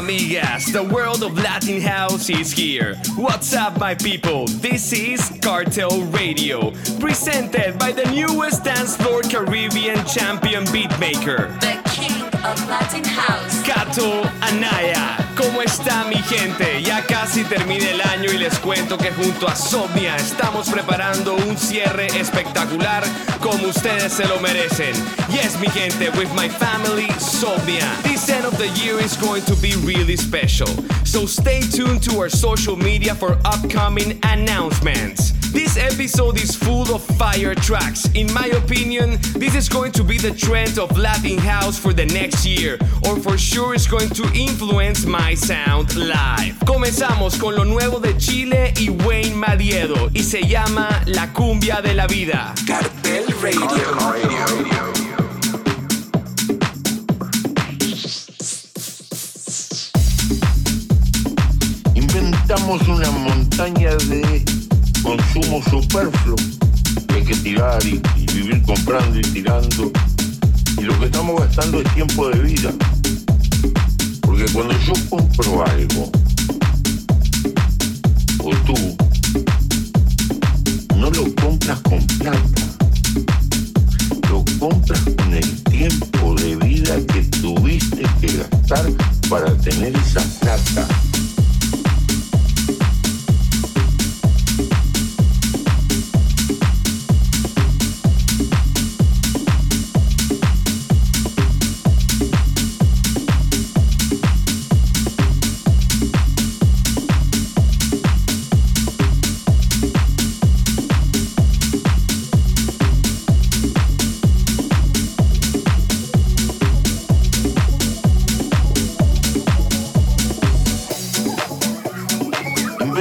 Amigas, the world of Latin house is here. What's up, my people? This is Cartel Radio, presented by the newest dance floor Caribbean champion beatmaker, The King of Latin House. Kato Anaya. ¿Cómo está mi gente? Ya casi termina el año y les cuento que junto a Somnia estamos preparando un cierre espectacular como ustedes se lo merecen. Yes, mi gente, with my family, Somnia. This end of the year is going to be really special. So stay tuned to our social media for upcoming announcements. This episode is full of fire tracks. In my opinion, this is going to be the trend of Latin house for the next year, or for sure it's going to influence my sound live. Comenzamos con lo nuevo de Chile y Wayne Madiedo, y se llama La Cumbia de la Vida. Cartel Radio. inventamos una montaña de consumo superfluo que hay que tirar y, y vivir comprando y tirando. Y lo que estamos gastando es tiempo de vida. Porque cuando yo compro algo, o tú, no lo compras con plata, lo compras con el tiempo de vida que tuviste que gastar para tener esa plata.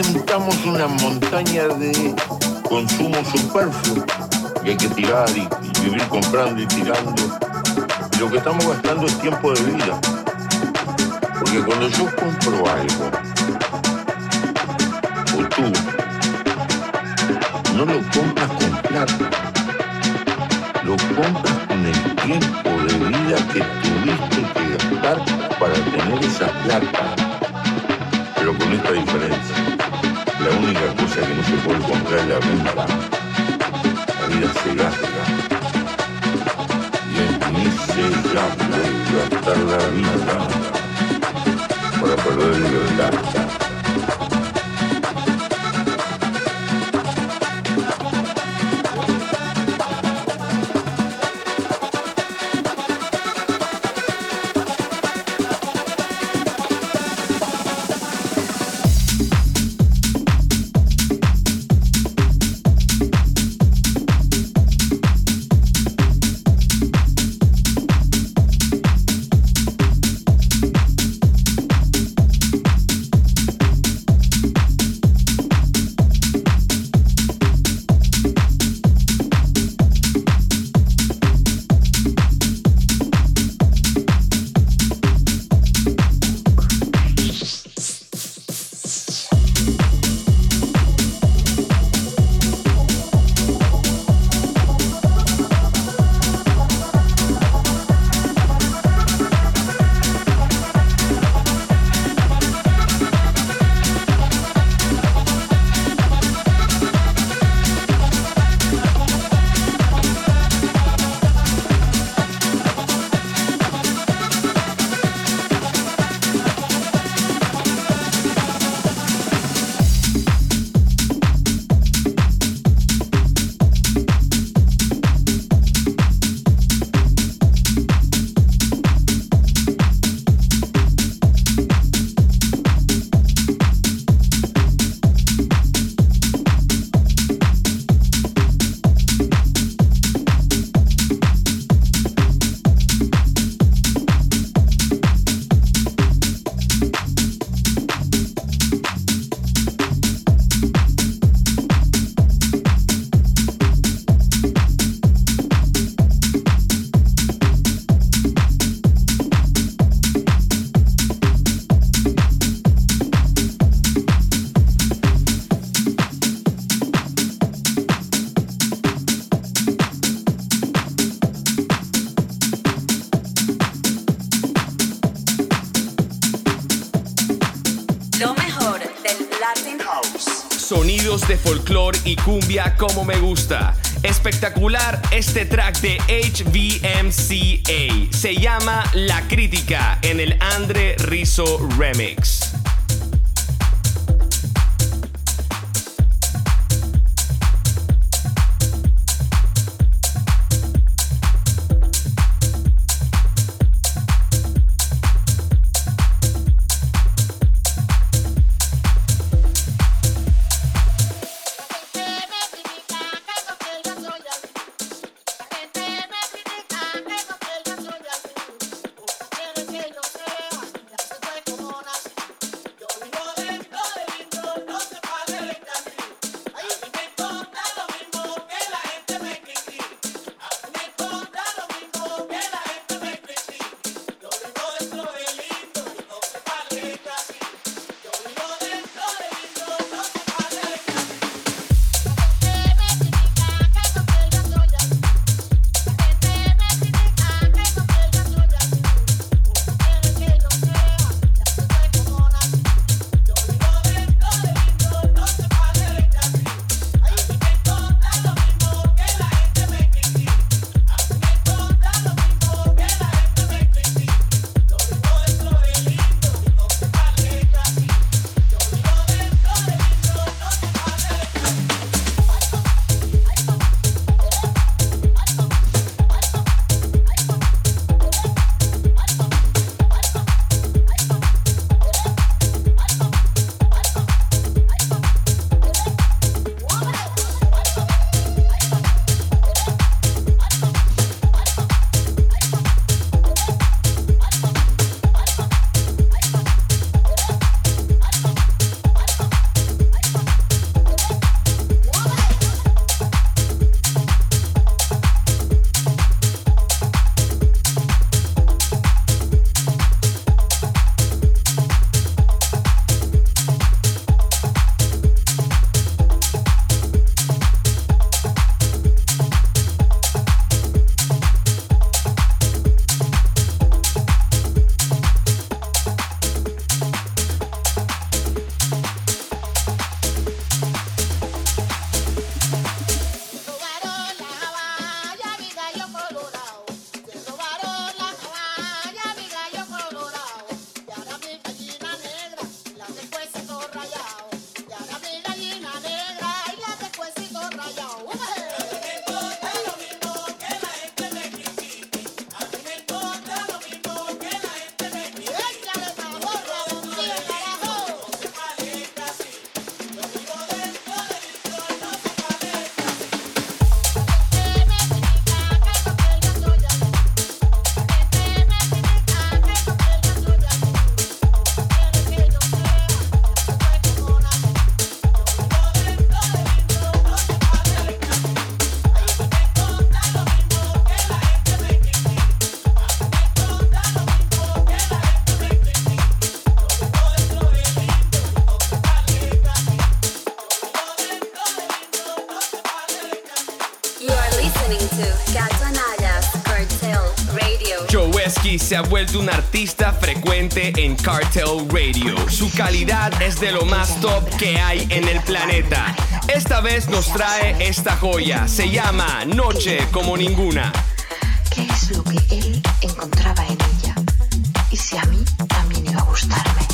Inventamos una montaña de consumo superfluo que hay que tirar y, y vivir comprando y tirando. Y lo que estamos gastando es tiempo de vida. Porque cuando yo compro algo, o tú, no lo compras con plata, lo compras con el tiempo de vida que tuviste que gastar para tener esa plata pero con esta diferencia. La única cosa que no se puede comprar es la vida. La vida se gasta. Y es miserable gastar la vida para perder. Es de folclore y cumbia como me gusta. Espectacular este track de HVMCA. Se llama La Crítica en el Andre Rizzo Remix. Joeski se ha vuelto un artista frecuente en Cartel Radio. Su calidad es de lo más top que hay en el planeta. Esta vez nos trae esta joya. Se llama Noche como ninguna. ¿Qué es lo que él encontraba en ella? Y si a mí también iba a gustarme.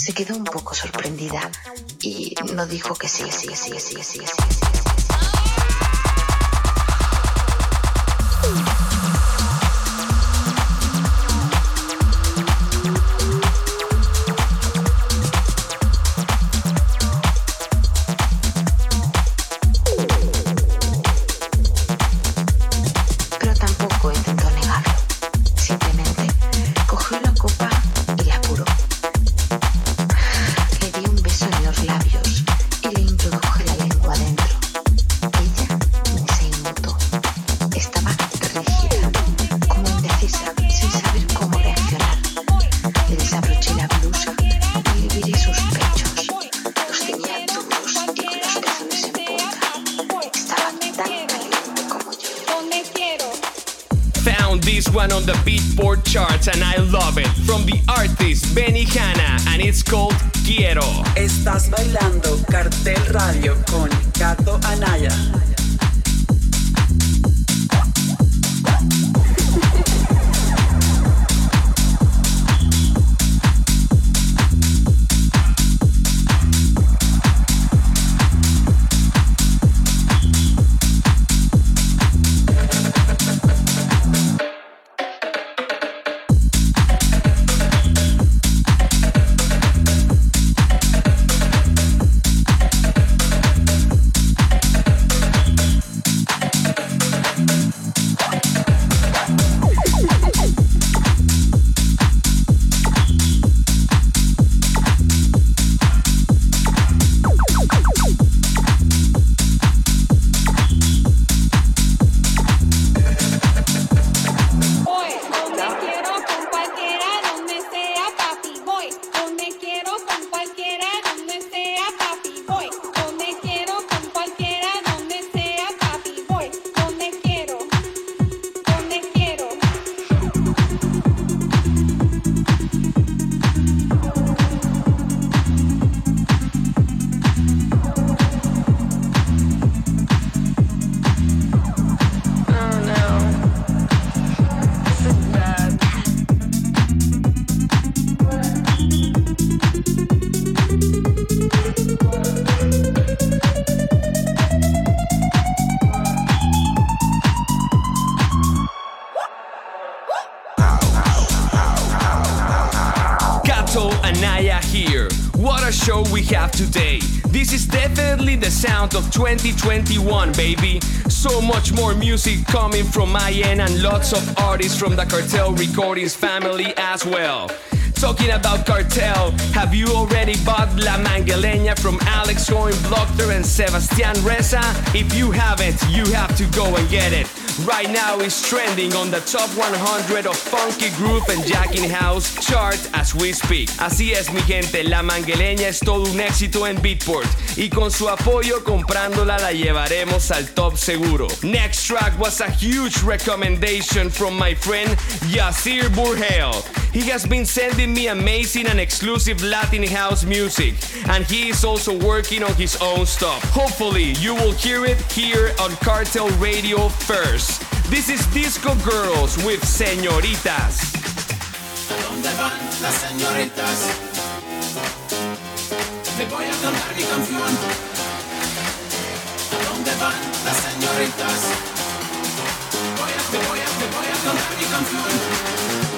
Se quedó un poco sorprendida y no dijo que sí, sí, sí, sí, sí, sí, sí, Charts and I love it. From the artist Benny Hanna and it's called Quiero. Estás bailando Cartel Radio con Cato Anaya. 2021, baby. So much more music coming from my end and lots of artists from the Cartel Recordings family as well. Talking about Cartel, have you already bought La Mangeleña from Alex Cohen Blochter and Sebastian Reza? If you haven't, you have to go and get it. Right now it's trending on the top 100 of Funky Groove and Jacking House chart as we speak. Así es mi gente, La Mangueleña es todo un éxito en Beatport y con su apoyo comprándola la llevaremos al top seguro. Next track was a huge recommendation from my friend Yasir Burhel. He has been sending me amazing and exclusive Latin house music and he is also working on his own stuff. Hopefully you will hear it here on Cartel Radio first. This is Disco Girls with Señoritas. ¿Dónde van las señoritas? Te voy a cantar mi canción. ¿A dónde van las señoritas? Voy a, te voy a, te voy a cantar mi canción.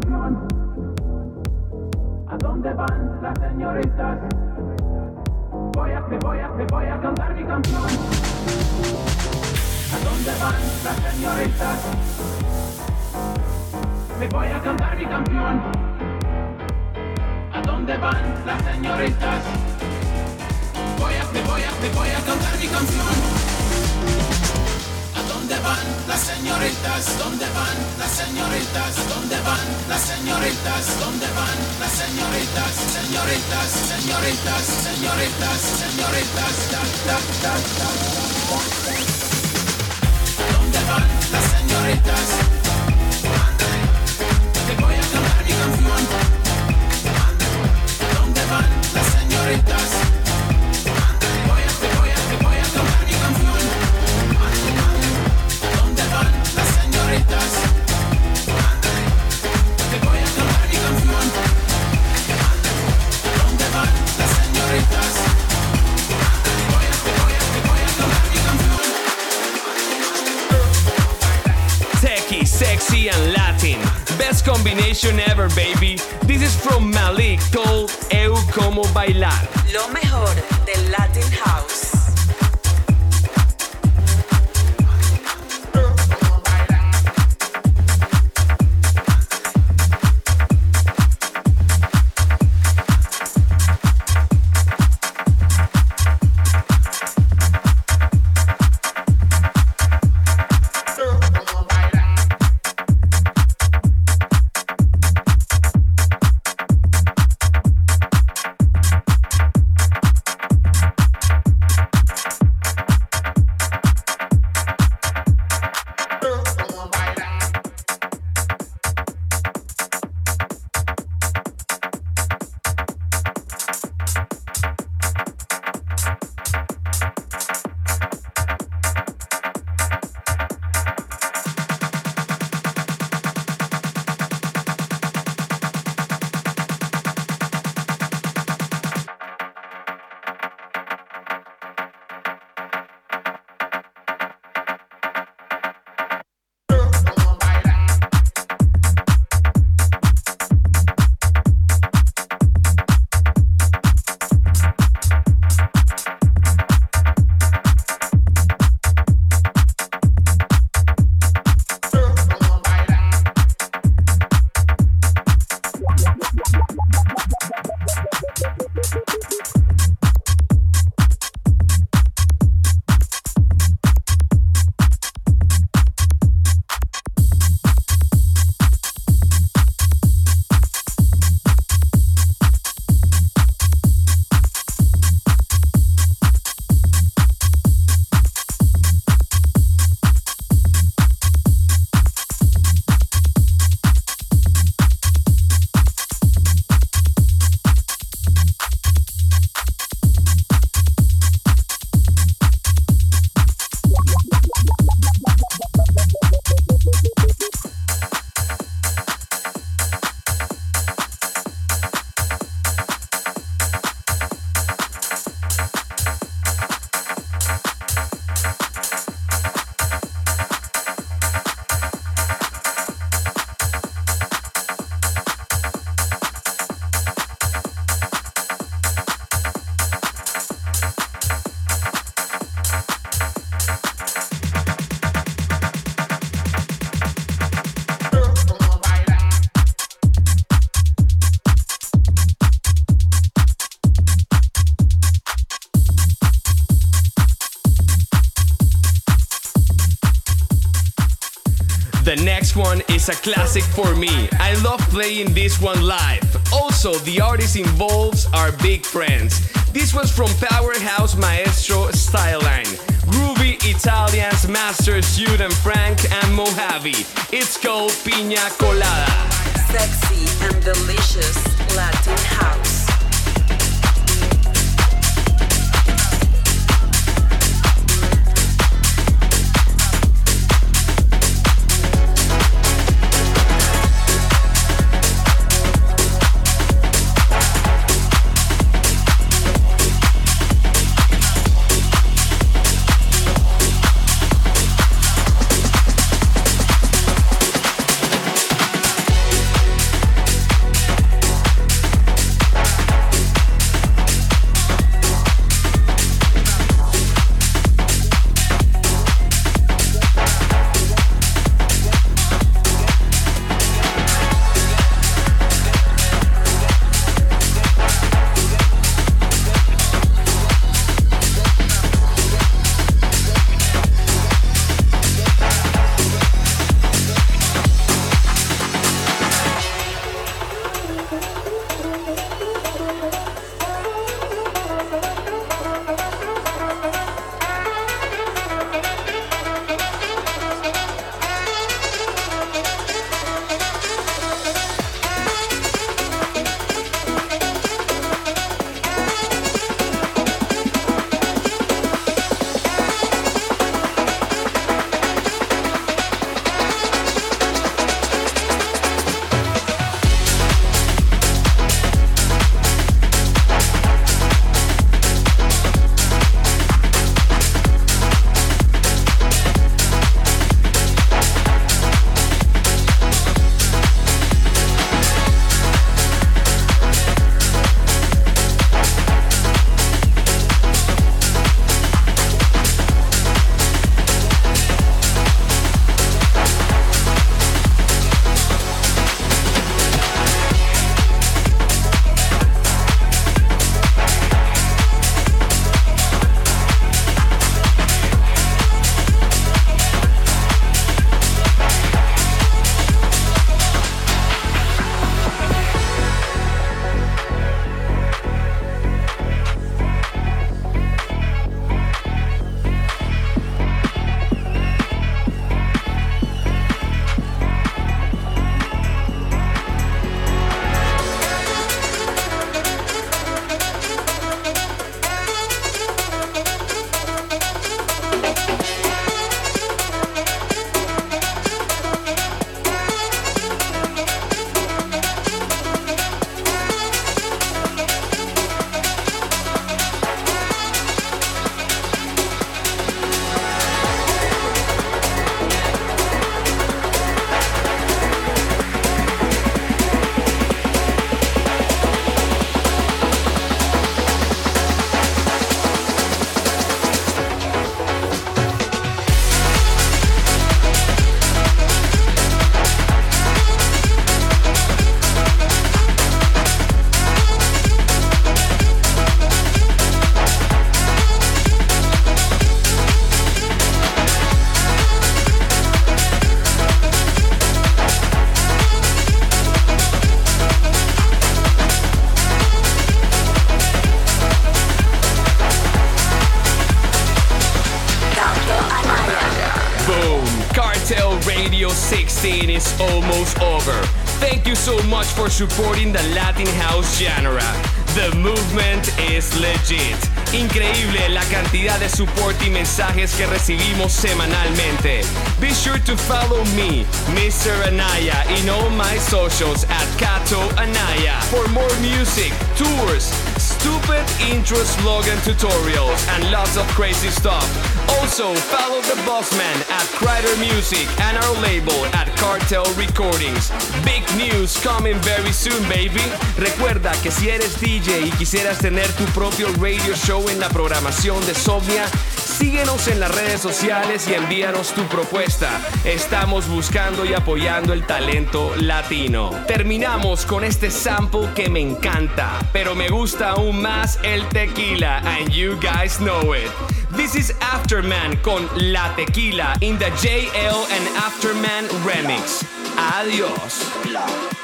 Campeón. ¿A dónde van las señoritas? Voy a, te voy a, te voy a cantar mi canción. ¿A dónde van las señoritas? Me voy a cantar mi canción. ¿A dónde van las señoritas? Voy a, te voy a, te voy a cantar mi canción. ¿A dónde van las señoritas? ¿Dónde van las señoritas? ¿Dónde van las señoritas? ¿Dónde van las señoritas? Señoritas, señoritas, señoritas, señoritas. Da, da, da, da, da. ¿A dónde van las señoritas? Bailar. Lo mejor one is a classic for me. I love playing this one live. Also, the artist involves are big friends. This was from Powerhouse Maestro Styline. Groovy Italians masters and Frank and Mojave. It's called Piña Colada. Sexy and delicious Latin house. Supporting the Latin House genre. The movement is legit. Increíble la cantidad de support y mensajes que recibimos semanalmente. Be sure to follow me, Mr. Anaya, in all my socials at Kato Anaya for more music, tours, stupid intro slogan tutorials, and lots of crazy stuff. Also, follow the boss man at Crider Music and our label at Cartel Recordings. Big news coming very soon, baby. Recuerda que si eres DJ y quisieras tener tu propio radio show en la programación de Somnia, síguenos en las redes sociales y envíanos tu propuesta. Estamos buscando y apoyando el talento latino. Terminamos con este sample que me encanta, pero me gusta aún más el tequila, and you guys know it. This is Afterman con La Tequila in the JL and Afterman remix. Adiós.